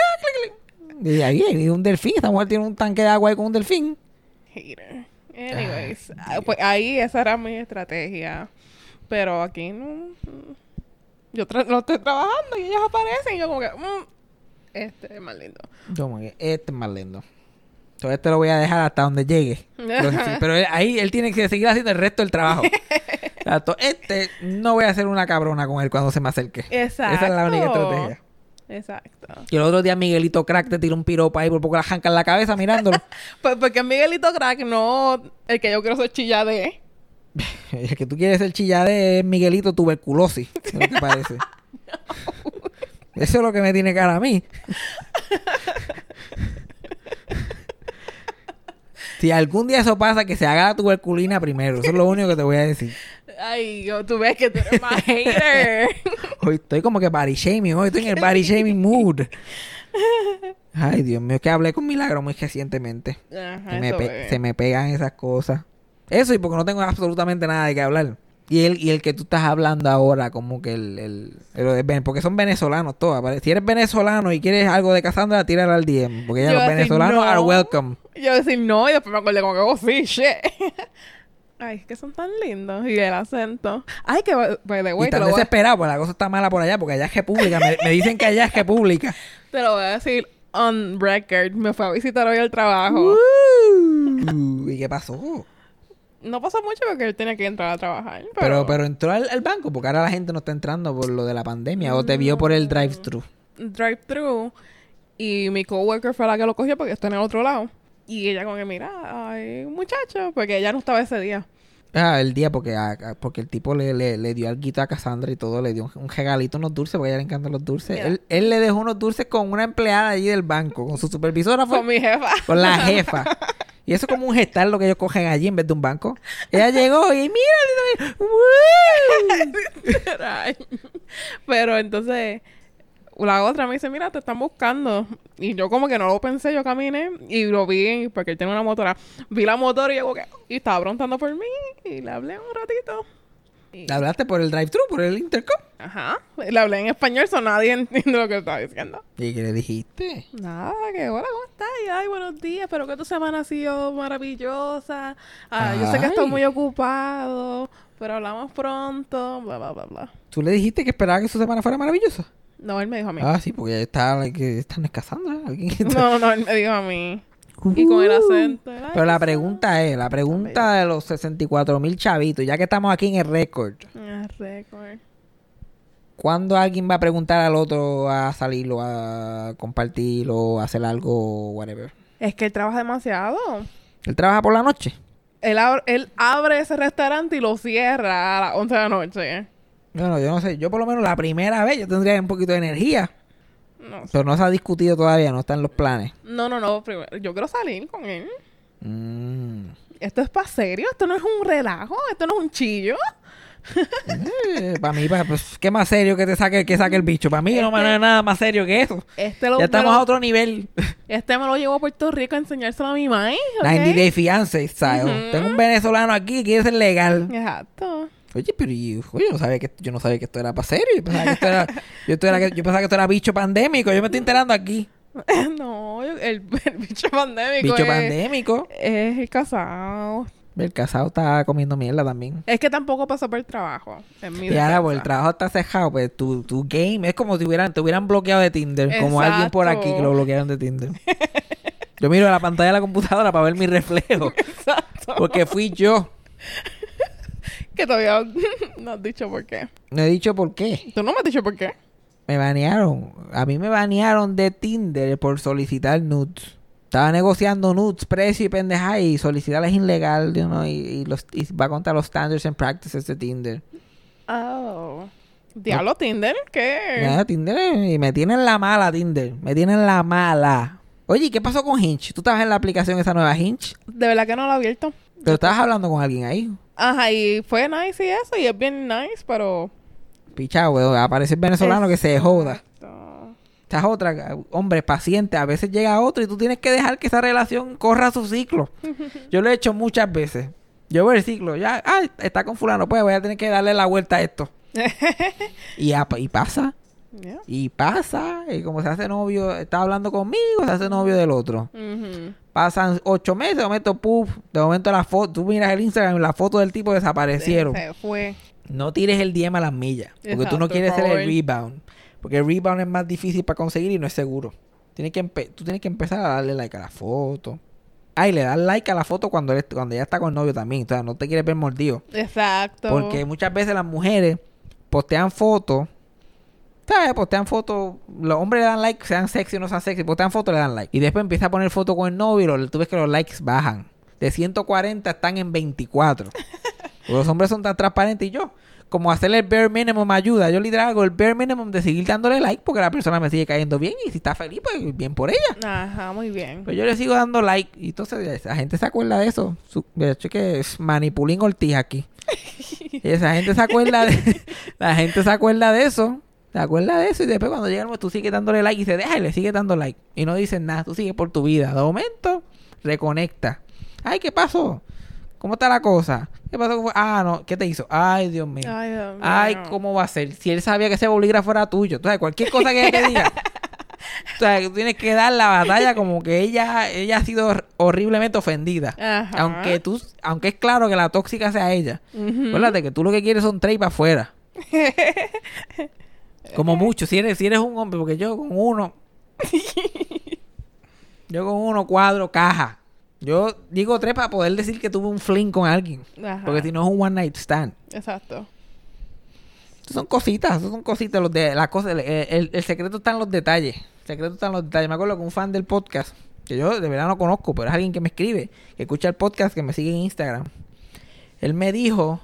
Y ahí, y un delfín, esta mujer tiene un tanque de agua ahí con un delfín. Hater. Anyways, ah, pues ahí esa era mi estrategia. Pero aquí no. Yo tra- lo estoy trabajando y ellos aparecen y yo como que. mm, este es más lindo. Como que este es más lindo. Entonces este lo voy a dejar hasta donde llegue. Pero, pero él- ahí él tiene que seguir haciendo el resto del trabajo. O sea, to- Este no voy a hacer una cabrona con él cuando se me acerque. Exacto. Esa es la única estrategia. Exacto. Y el otro día Miguelito Crack te tiró un piropo ahí por poco la janca en la cabeza mirándolo. Pues porque Miguelito Crack no. El que yo quiero ser chilla de. El que tú quieres el chillade es Miguelito tuberculosis. es lo que parece. Eso es lo que me tiene cara a mí. si algún día eso pasa, que se haga la tuberculina primero. Eso es lo único que te voy a decir. Ay, yo, tú ves que tú eres más hater. Hoy estoy como que body shaming. Hoy estoy en el body shaming mood. Ay, Dios mío, que hablé con Milagro muy recientemente. Ajá, Se me, eso pe- es. se me pegan esas cosas. Eso y porque no tengo absolutamente nada de qué hablar. Y el, y el que tú estás hablando ahora, como que el, el, el- porque son venezolanos todos. Si eres venezolano y quieres algo de Cassandra, tírala al DM. Porque ya los venezolanos no. are welcome. Yo decir no, y después me acordé como que, oh, sí, shit. Ay, es que son tan lindos. Y el acento. Ay, que, by the y way, te están lo, voy a, desesperados, porque la cosa está mala por allá, porque allá es república. me, me dicen que allá es república. te lo voy a decir on record. Me fue a visitar hoy al trabajo. Uh, ¿Y qué pasó? No pasó mucho porque él tenía que entrar a trabajar. Pero, Pero, pero entró al, al banco, porque ahora la gente no está entrando por lo de la pandemia, o te vio por el drive-thru. drive-thru. Y mi coworker fue la que lo cogió porque está en el otro lado. Y ella como que, mira, un muchacho. Porque ella no estaba ese día. Ah, el día, porque, ah, ah, porque el tipo le, le, le dio algo a Cassandra y todo, le dio un, un regalito, unos dulces, porque a ella le encantan los dulces. Él, él le dejó unos dulces con una empleada allí del banco, con su supervisora, fue, Con mi jefa. con la jefa. Y eso es como un gestal lo que ellos cogen allí en vez de un banco. Ella llegó y mira. Ay. Pero entonces la otra me dice, mira, te están buscando. Y yo como que no lo pensé, yo caminé y lo vi, porque él tiene una motora. Vi la motora y yo que, y estaba preguntando por mí y le hablé un ratito. Y- ¿Le hablaste por el drive-thru, por el intercom? Ajá, le hablé en español, so nadie entiende lo que estaba diciendo. ¿Y qué le dijiste? Nada, que hola, ¿cómo estás? Y, ay, buenos días, espero que tu semana ha sido maravillosa. Ah, yo sé que estoy muy ocupado, pero hablamos pronto, bla, bla, bla, bla. ¿Tú le dijiste que esperaba que su semana fuera maravillosa? No, él me dijo a mí. Ah, sí, porque está, están escasando, No, no, él me dijo a mí. Y con el acento. ay, Pero la pregunta es, la pregunta de los 64 mil chavitos, ya que estamos aquí en el récord, sad. Ah, récord. ¿cuándo alguien va a preguntar al otro a salir o a compartir o a hacer algo, whatever? Es que él trabaja demasiado. ¿Él trabaja por la noche? Él, ab- él abre ese restaurante y lo cierra a las 11 de la noche. Bueno, yo no sé, yo por lo menos la primera vez yo tendría un poquito de energía, No, sé. pero no se ha discutido todavía, no está en los planes. no, no, no, primero, yo quiero salir con él. Mm. Esto es para serio, esto no es un relajo, esto no es un chillo. para mí, pa- pues, ¿qué más serio que te saque, que saque el bicho? Para mí no, no hay nada más serio que eso. Este lo, Ya me estamos lo- a otro nivel. Este me lo llevo a Puerto Rico a enseñárselo a mi mamá. 90 Day Fiance style. Ujú. Tengo un venezolano aquí que quiere ser legal. Exacto. Oye, pero yo no sabía que yo no sabía que esto era para serio. Yo pensaba que esto era, yo, esto era- yo pensaba que esto era bicho pandémico. Yo me estoy enterando aquí. no, el, el bicho pandémico Bicho es, pandémico. es el casado. El casado está comiendo mierda también. Es que tampoco pasó por el trabajo. En mi Y ahora, pues el trabajo está cejado, pues tu, tu game es como si hubieran, te hubieran bloqueado de Tinder. Como alguien por aquí que lo bloquearon de Tinder. Yo miro a la pantalla de la computadora para ver mi reflejo. Exacto. Porque fui yo. Que todavía no has dicho por qué. No he dicho por qué. Tú no me has dicho por qué. Me banearon. A mí me banearon de Tinder por solicitar nudes. Estaba negociando nudes, precio y pendeja y solicitar es ilegal, you know, y, y los, y va contra los standards and practices de Tinder. Oh. Diablo, Tinder, ¿qué? Tinder y me tienen la mala Tinder, me tienen la mala. Oye, ¿y ¿qué pasó con Hinge? ¿Tú estabas en la aplicación esa nueva Hinge? De verdad que no lo he abierto. Pero estabas hablando con alguien ahí. Ajá, y fue nice y eso, y es bien nice, pero... Pichado, weón, aparece el venezolano que se joda. Esta es otra, hombre, paciente. A veces llega otro y tú tienes que dejar que esa relación corra su ciclo. Yo lo he hecho muchas veces. Yo veo el ciclo, ya, ah, está con fulano, pues voy a tener que darle la vuelta a esto. y, ya- y pasa, Yeah. y pasa, y como se hace novio, está hablando conmigo, se hace novio del otro. Ujú. Pasan ocho meses, de momento, puf, de momento la foto, tú miras el Instagram y la foto del tipo desaparecieron. Se fue. No tires el DM a las millas. Porque tú no quieres por ser el rebound. Porque el rebound es más difícil para conseguir y no es seguro. Tienes que tú tienes que empezar a darle like a la foto. Ah, y le das like a la foto cuando, eres- cuando ya está con el novio también. O sea, no te quieres ver mordido. Exacto. Porque muchas veces las mujeres postean fotos. ¿Sabes? Postean fotos. Los hombres le dan like, sean sexy o no sean sexy. Postean fotos, le dan like. Y después empieza a poner fotos con el novio y tú ves que los likes bajan. De 140 están en 24. Porque los hombres son tan transparentes y yo. Como hacerle el bare minimum me ayuda. Yo literal hago el bare minimum de seguir dándole like porque la persona me sigue cayendo bien. Y si está feliz, pues bien por ella. Ajá, muy bien. Pues yo le sigo dando like. Y entonces la gente se acuerda de eso. Su, de hecho que es manipulín Ortiz aquí. y esa gente se acuerda de... la gente se acuerda de eso. Se acuerda de eso. Y después cuando llega el momento, tú sigues dándole like. Y se deja y le sigue dando like. Y no dicen nada. Tú sigues por tu vida. De momento, reconecta. Ay, ¿qué pasó? ¿Cómo está la cosa? ¿Qué pasó? Ah, no. ¿Qué te hizo? Ay, Dios mío. Ay, Dios mío. Ay, ¿cómo va a ser? Si él sabía que ese bolígrafo era tuyo. Sabes, cualquier cosa que ella te diga. O sea, tú tienes que dar la batalla como que ella, ella ha sido hor- horriblemente ofendida. Ajá. Aunque tú, aunque es claro que la tóxica sea ella. Ujú. Acuérdate que tú lo que quieres son tres para afuera. Como mucho, si eres, si eres un hombre, porque yo con uno. yo con uno cuadro caja. Yo digo tres para poder decir que tuve un fling con alguien. Ajá. Porque si no es un one night stand. Exacto. Son cositas, son cositas. Los de, las cosas, el, el- el secreto está en los detalles. El secreto está en los detalles. Me acuerdo que un fan del podcast, que yo de verdad no conozco, pero es alguien que me escribe, que escucha el podcast, que me sigue en Instagram. Él me dijo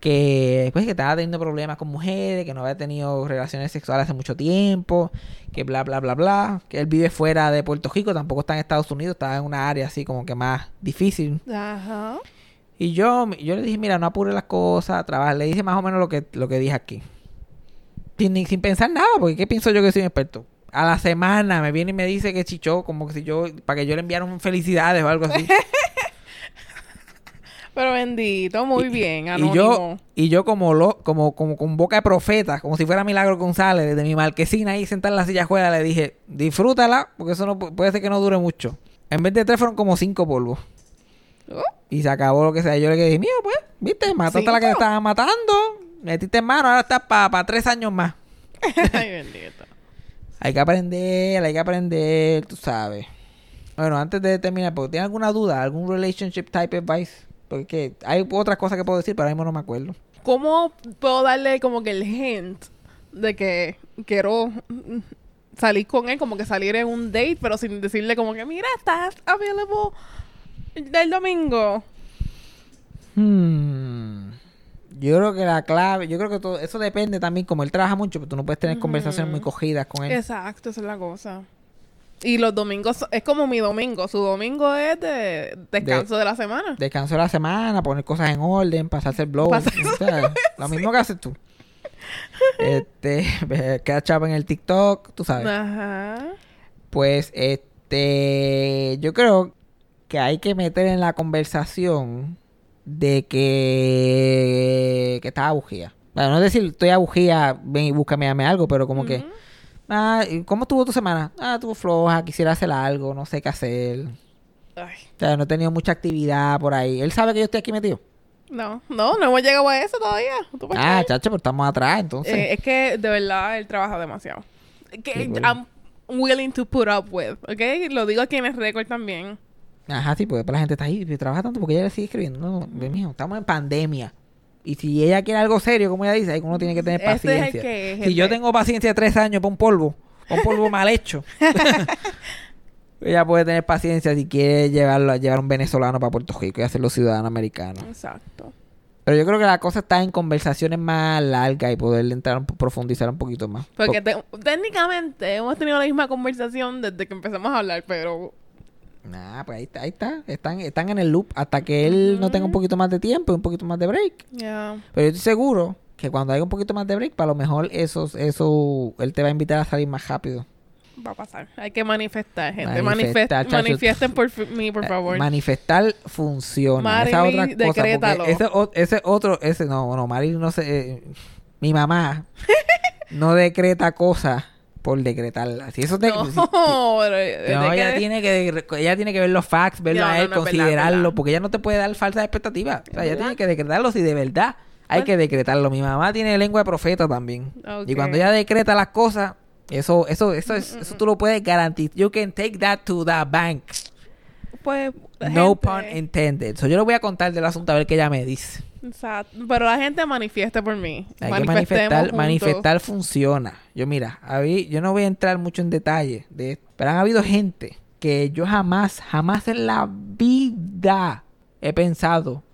que, pues, que estaba teniendo problemas con mujeres, que no había tenido relaciones sexuales hace mucho tiempo, que bla, bla, bla, bla. Que él vive fuera de Puerto Rico, tampoco está en Estados Unidos, estaba en una área así como que más difícil. Ajá. Y yo, yo le dije, mira, no apure las cosas, trabaja. Le dije más o menos lo que, lo que dije aquí. Sin, sin pensar nada, porque ¿qué pienso yo que soy un experto? A la semana me viene y me dice que chichó, como que si yo, para que yo le enviara un felicidades o algo así. Pero bendito, muy bien, y anónimo. yo, y yo como lo, como, como con boca de profeta, como si fuera Milagro González, desde mi marquesina ahí sentada en la silla juega, le dije, disfrútala, porque eso no pu- puede ser que no dure mucho. En vez de tres fueron como cinco polvos. Oh, Y se acabó lo que sea. Yo le dije, mío, pues, viste, mataste a la que te Cinco. estaba matando. Metiste en mano, ahora estás para tres años más. Ay, bendito. Hay que aprender, hay que aprender, tú sabes. Bueno, antes de terminar, porque ¿tienes alguna duda? ¿Algún relationship type advice? Porque hay otras cosas que puedo decir, pero ahora mismo no me acuerdo. ¿Cómo puedo darle como que el hint de que quiero salir con él, como que salir en un date, pero sin decirle como que, mira, estás available del domingo? Hmm. Yo creo que la clave, yo creo que todo, eso depende también, como él trabaja mucho, pero tú no puedes tener conversaciones muy cogidas con él. Exacto, esa es la cosa. Y los domingos, es como mi domingo. Su domingo es de descanso de, la semana. Descanso de la semana, poner cosas en orden, pasarse el blog. Pasarse- o sea, lo mismo que haces tú. Este, catch up en el TikTok, tú sabes. Ajá. Pues, este, yo creo que hay que meter en la conversación de que, que estás. Bueno, no es decir, estoy abugía, ven y búscame, dame algo, pero como que, ah, ¿y ¿cómo estuvo tu semana? Ah, estuvo floja, quisiera hacer algo, no sé qué hacer. Ay, O sea, no he tenido mucha actividad por ahí. ¿Él sabe que yo estoy aquí metido? no, no, no hemos llegado a eso todavía. ¿Tú puedes Ah, chacho, pero estamos atrás, entonces. Eh, es que de verdad él trabaja demasiado. Que Sí, bueno. I'm willing to put up with, ¿ok? Lo digo aquí en el récord también. Ajá, sí, porque la gente está ahí, pero trabaja tanto porque ella le sigue escribiendo. No, estamos en pandemia. Y si ella quiere algo serio, como ella dice, ahí uno tiene que tener Ese es el paciencia. que es si el yo que- tengo paciencia de tres años para un polvo, un polvo mal hecho, ella puede tener paciencia si quiere llevarlo, llevar un venezolano para Puerto Rico y hacerlo ciudadano americano. Exacto. Pero yo creo que la cosa está en conversaciones más largas y poder entrar, profundizar un poquito más. Porque te- técnicamente hemos tenido la misma conversación desde que empezamos a hablar, pero Nah, pues ahí está, ahí está. Están, están en el loop hasta que él no tenga un poquito más de tiempo y un poquito más de break. Pero yo estoy seguro que cuando haya un poquito más de break, para lo mejor eso, eso, él te va a invitar a salir más rápido. Va a pasar. Hay que manifestar, gente. Manifestar, Manifest- manifiesten por mí, por Eh, favor. Manifestar funciona. Esa otra cosa. decrétalo. Ese, o- ese otro, ese no, no, Marily no sé. eh, mi mamá no decreta cosas por decretarlas. Si eso te, no, si- pero, No, de ella que- tiene que ella tiene que ver los facts, verlo No, a él, no, es verdad, considerarlo, verdad. porque ella no te puede dar falsas expectativas. O sea, ella tiene que decretarlo si de verdad hay que decretarlo. Mi mamá tiene lengua de profeta también. Y cuando ella decreta las cosas, eso eso eso es, eso tú lo puedes garantizar. You can take that to the bank. Pues, No gente- pun intended. So, yo le voy a contar del asunto a ver qué ella me dice. Exacto. Pero la gente manifieste por mí. Hay que manifestar, juntos. manifestar funciona. Yo mira, habí- yo no voy a entrar mucho en detalle de esto, pero han habido gente que yo jamás, jamás en la vida he pensado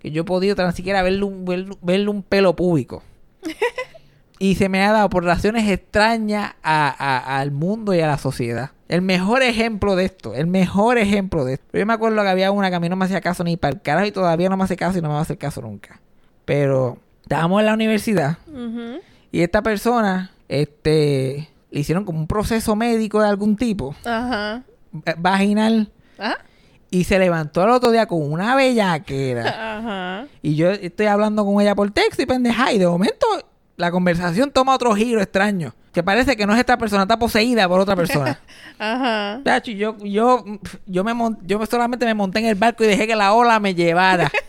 que yo he podido tan siquiera verle un, verle, verle un pelo público. y se me ha dado por razones extrañas a- a- al mundo y a la sociedad. El mejor ejemplo de esto, el mejor ejemplo de esto. Yo me acuerdo que había una que a mí no me hacía caso ni para el carajo y todavía no me hace caso y no me va a hacer caso nunca. Pero estábamos en la universidad y esta persona, este, le hicieron como un proceso médico de algún tipo, Ajá. eh, vaginal, Ajá. Y se levantó el otro día con una bellaquera. Ajá. y yo estoy hablando con ella por texto y pendeja. Y de momento la conversación toma otro giro extraño. Que parece que no es esta persona, está poseída por otra persona. Ajá. Yo, yo, yo, me yo solamente me monté en el barco y dejé que la ola me llevara.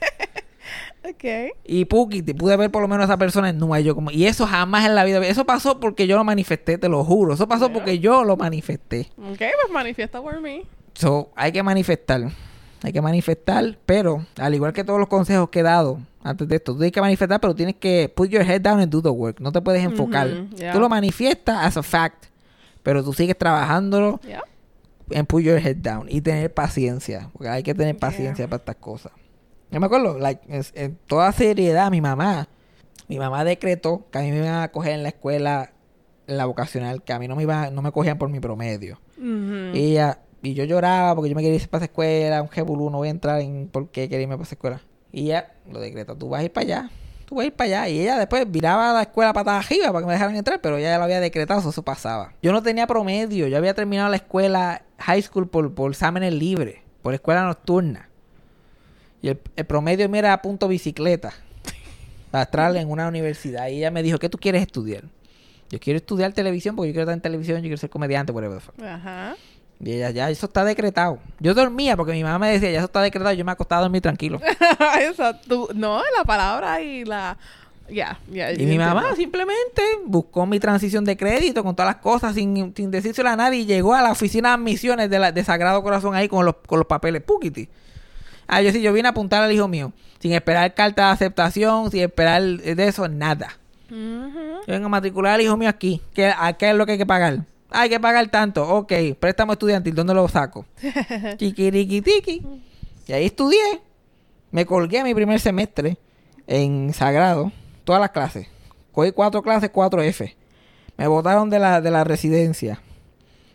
Ok. y Puki, te pude ver por lo menos a esa persona en nube. Yo como, y eso jamás en la vida. Eso pasó porque yo lo manifesté, te lo juro. Eso pasó porque yo lo manifesté. Ok, pues manifiesta por mí. So, hay que manifestar. Hay que manifestar, pero al igual que todos los consejos que he dado antes de esto, tú tienes que manifestar, pero tienes que put your head down and do the work. No te puedes enfocar. Yeah. Tú lo manifiestas as a fact, pero tú sigues trabajándolo Yeah. en put your head down y tener paciencia, porque hay que tener paciencia para estas cosas. Yo me acuerdo, like, en toda seriedad, mi mamá, mi mamá decretó que a mí me iban a coger en la escuela, en la vocacional, que a mí no me iban, no me cogían por mi promedio. Y ella, y yo lloraba porque yo me quería ir para esa escuela, un jebulú, no voy a entrar en por qué quería irme para esa escuela. Y ella lo decretó, tú vas a ir para allá, tú vas a ir para allá. Y ella después viraba la escuela patada arriba para que me dejaran entrar, pero ella ya lo había decretado, eso, pasaba. Yo no tenía promedio, yo había terminado la escuela high school por, por exámenes libres, por escuela nocturna. Y el, promedio mío era a punto bicicleta, para estar en una universidad. Y ella me dijo, ¿qué tú quieres estudiar? Yo quiero estudiar televisión porque yo quiero estar en televisión, yo quiero ser comediante, whatever the fuck. Ajá. Y ella, ya, eso está decretado. Yo dormía porque mi mamá me decía, ya eso está decretado. Yo me acostaba a dormir tranquilo. Eso, tú, no, la palabra y la... Ya, ya. Y mi mamá entiendo. simplemente buscó mi transición de crédito con todas las cosas sin, sin decírselo a nadie. Y llegó a la oficina de admisiones de, la, de Sagrado Corazón ahí con los, con los papeles. Pukiti. Ah, yo sí, yo vine a apuntar al hijo mío. Sin esperar carta de aceptación, sin esperar de eso, nada. Yo vengo a matricular al hijo mío aquí. ¿Qué, ¿A qué es lo que hay que pagar? Hay que pagar tanto. Ok, préstamo estudiantil. ¿Dónde lo saco? Chiquiriquitiqui. Y ahí estudié. Me colgué mi primer semestre en Sagrado. Todas las clases. Cogí cuatro clases, cuatro F. Me botaron de la, de la residencia.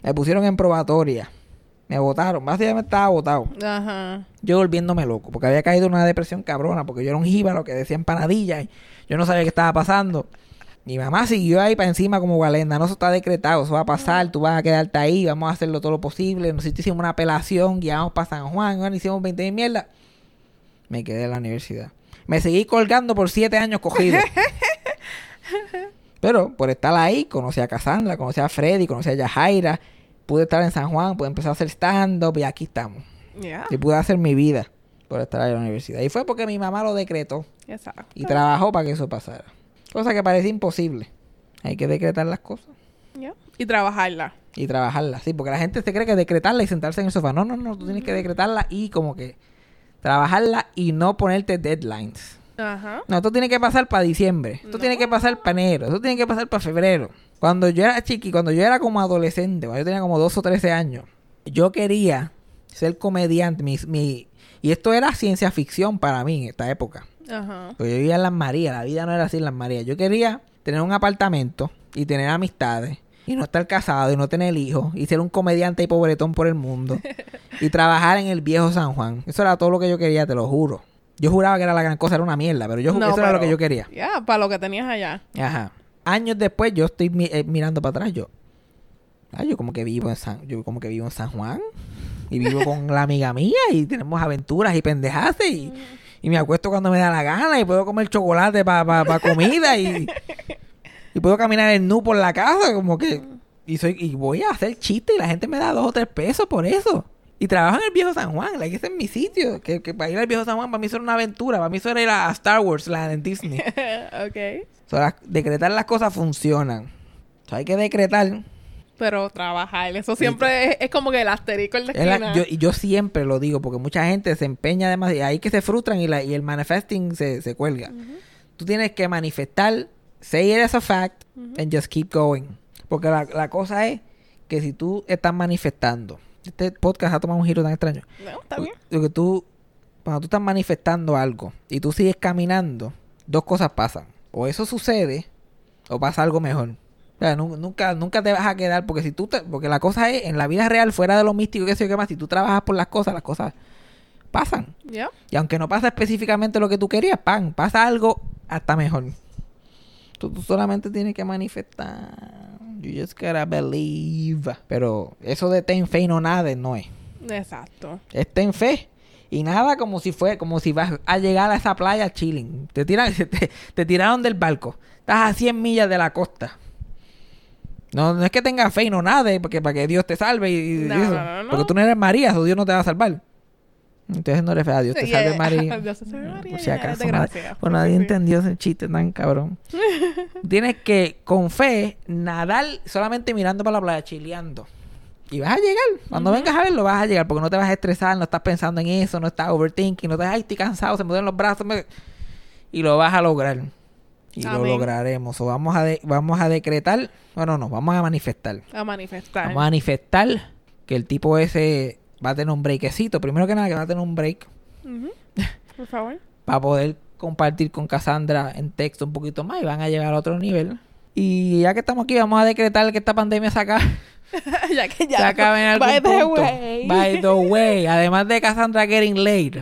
Me pusieron en probatoria. Me votaron. Básicamente estaba votado. Ajá. Yo volviéndome loco. Porque había caído en una depresión cabrona. Porque yo era un jíbaro que decía empanadilla. Y yo no sabía qué estaba pasando. Mi mamá siguió ahí para encima como Galenda. No, eso está decretado. Eso va a pasar. Tú vas a quedarte ahí. Vamos a hacerlo todo lo posible. Nosotros hicimos una apelación. Guiamos para San Juan. Bueno, hicimos 20 mil mierda. Me quedé en la universidad. Me seguí colgando por siete años cogido. Pero por estar ahí, conocí a Cassandra, conocí a Freddy, conocí a Yajaira. Pude estar en San Juan, pude empezar a hacer stand-up y aquí estamos. Y pude hacer mi vida por estar ahí en la universidad. Y fue porque mi mamá lo decretó Exacto. y trabajó para que eso pasara. Cosa que parecía imposible. Hay que decretar las cosas. Y trabajarla. y trabajarlas. Sí, porque la gente se cree que decretarla y sentarse en el sofá. No, no, no. Tú tienes que decretarla y como que trabajarla y no ponerte deadlines. Ajá. No, esto tiene que pasar para diciembre. Esto tiene que pasar para enero. Esto tiene que pasar para febrero. Cuando yo era chiqui, cuando yo era como adolescente, cuando yo tenía como 12 o 13 años, yo quería ser comediante. Mi, mi- y esto era ciencia ficción para mí en esta época. Ajá. Porque yo vivía en Las Marías. La vida no era así en Las Marías. Yo quería tener un apartamento y tener amistades. Y no estar casado y no tener hijos. Y ser un comediante y pobretón por el mundo. y trabajar en el viejo San Juan. Eso era todo lo que yo quería, te lo juro. Yo juraba que era la gran cosa, era una mierda, pero yo No, eso era lo que yo quería. Ya, para lo que tenías allá. Ajá. Años después yo estoy mi- eh, mirando para atrás, yo. Ah, yo como que vivo en San, yo como que vivo en San Juan y vivo con la amiga mía y tenemos aventuras y pendejadas y, y me acuesto cuando me da la gana y puedo comer chocolate para comida y, y puedo caminar en nu por la casa como que y soy y voy a hacer chiste y la gente me da dos o tres pesos por eso. Y trabajo en el viejo San Juan, like, ese es mi sitio. Que, que para ir al viejo San Juan para mí eso era una aventura, para mí eso era ir a Star Wars, la en Disney. ok. So, las- decretar las cosas funcionan. So, hay que decretar. Pero trabajar. Eso siempre es, es como que el asterisco en la Es la- yo, y yo siempre lo digo, porque mucha gente se empeña demasiado. Y ahí que se frustran y, la, y el manifesting se, se cuelga. Tú tienes que manifestar, say it as a fact, and just keep going. Porque la, la cosa es que si tú estás manifestando, este podcast ha tomado un giro tan extraño. No, está bien. Lo que tú, cuando tú estás manifestando algo y tú sigues caminando, dos cosas pasan. O eso sucede, o pasa algo mejor. O sea, nu- nunca, nunca te vas a quedar, porque si tú te- porque la cosa es, en la vida real, fuera de lo místico, que sé yo qué más, si tú trabajas por las cosas, las cosas pasan. Y aunque no pasa específicamente lo que tú querías, pan, pasa algo hasta mejor. Tú, tú solamente tienes que manifestar. You just gotta believe. Pero eso de ten fe y no nada no es. Exacto. Está en fe. Y nada como si fue, como si vas a llegar a esa playa chilling. Te, tiran, te, te tiraron del barco. Estás a 100 millas de la costa. No, no es que tengas fe y no nade, porque para que Dios te salve y, No, eso. no. Porque tú no eres María, o Dios no te va a salvar. Entonces no eres fe a Dios, te Sí, salve eh, María. Dios te salve María, Por si acaso, nadie- pues entendió ese chiste tan cabrón. Tienes que, con fe, nadar solamente mirando para la playa, chileando. Y vas a llegar. Cuando vengas a verlo, vas a llegar. Porque no te vas a estresar, no estás pensando en eso, no estás overthinking, no estás, ay, estoy cansado, se me duelen los brazos. me-". Y lo vas a lograr. Y lo lograremos. O vamos a, de- vamos a decretar. Bueno, no, vamos a manifestar. A manifestar. Vamos a manifestar que el tipo ese va a tener un breakecito. Primero que nada, que va a tener un break. Por favor. para poder compartir con Cassandra en texto un poquito más y van a llegar a otro nivel. Y ya que estamos aquí, vamos a decretar que esta pandemia se acabe, ya que ya. se acabe en algún By the punto. way. By the way. Además de Cassandra getting laid.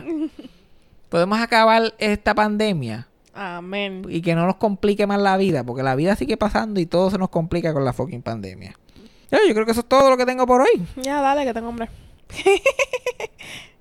Podemos acabar esta pandemia Amén. y que no nos complique más la vida, porque la vida sigue pasando y todo se nos complica con la fucking pandemia. Yo creo que eso es todo lo que tengo por hoy. Ya, dale, que tengo hambre.